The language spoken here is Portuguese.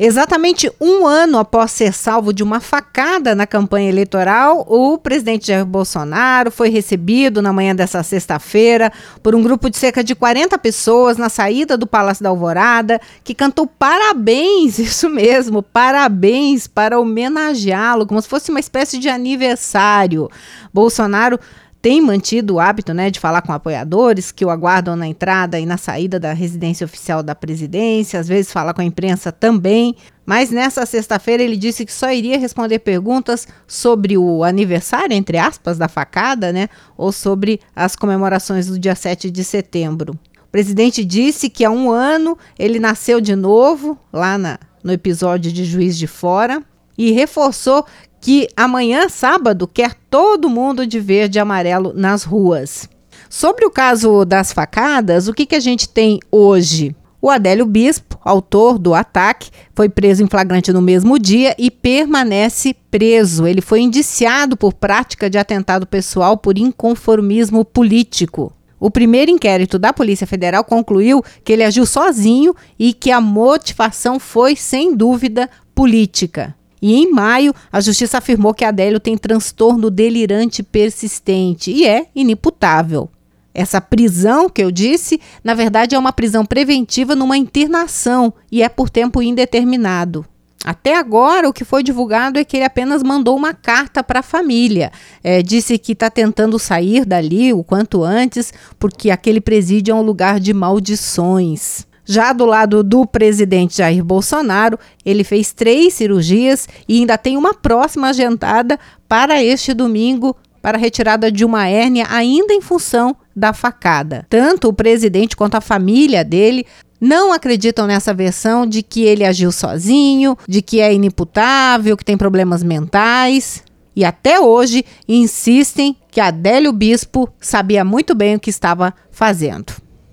Exatamente um ano após ser salvo de uma facada na campanha eleitoral, o presidente Jair Bolsonaro foi recebido na manhã dessa sexta-feira por um grupo de cerca de 40 pessoas na saída do Palácio da Alvorada, que cantou parabéns, isso mesmo, parabéns para homenageá-lo, como se fosse uma espécie de aniversário. Bolsonaro tem mantido o hábito né, de falar com apoiadores que o aguardam na entrada e na saída da residência oficial da presidência, às vezes fala com a imprensa também. Mas nessa sexta-feira ele disse que só iria responder perguntas sobre o aniversário, entre aspas, da facada, né? Ou sobre as comemorações do dia 7 de setembro. O presidente disse que há um ano ele nasceu de novo, lá na, no episódio de Juiz de Fora, e reforçou que amanhã, sábado, quer todo mundo de verde e amarelo nas ruas. Sobre o caso das facadas, o que, que a gente tem hoje? O Adélio Bispo, autor do ataque, foi preso em flagrante no mesmo dia e permanece preso. Ele foi indiciado por prática de atentado pessoal por inconformismo político. O primeiro inquérito da Polícia Federal concluiu que ele agiu sozinho e que a motivação foi, sem dúvida, política. E em maio, a justiça afirmou que Adélio tem transtorno delirante persistente e é inimputável. Essa prisão que eu disse, na verdade, é uma prisão preventiva numa internação e é por tempo indeterminado. Até agora, o que foi divulgado é que ele apenas mandou uma carta para a família. É, disse que está tentando sair dali o quanto antes, porque aquele presídio é um lugar de maldições. Já do lado do presidente Jair Bolsonaro, ele fez três cirurgias e ainda tem uma próxima agendada para este domingo para retirada de uma hérnia ainda em função da facada. Tanto o presidente quanto a família dele não acreditam nessa versão de que ele agiu sozinho, de que é inimputável, que tem problemas mentais. E até hoje insistem que Adélio Bispo sabia muito bem o que estava fazendo.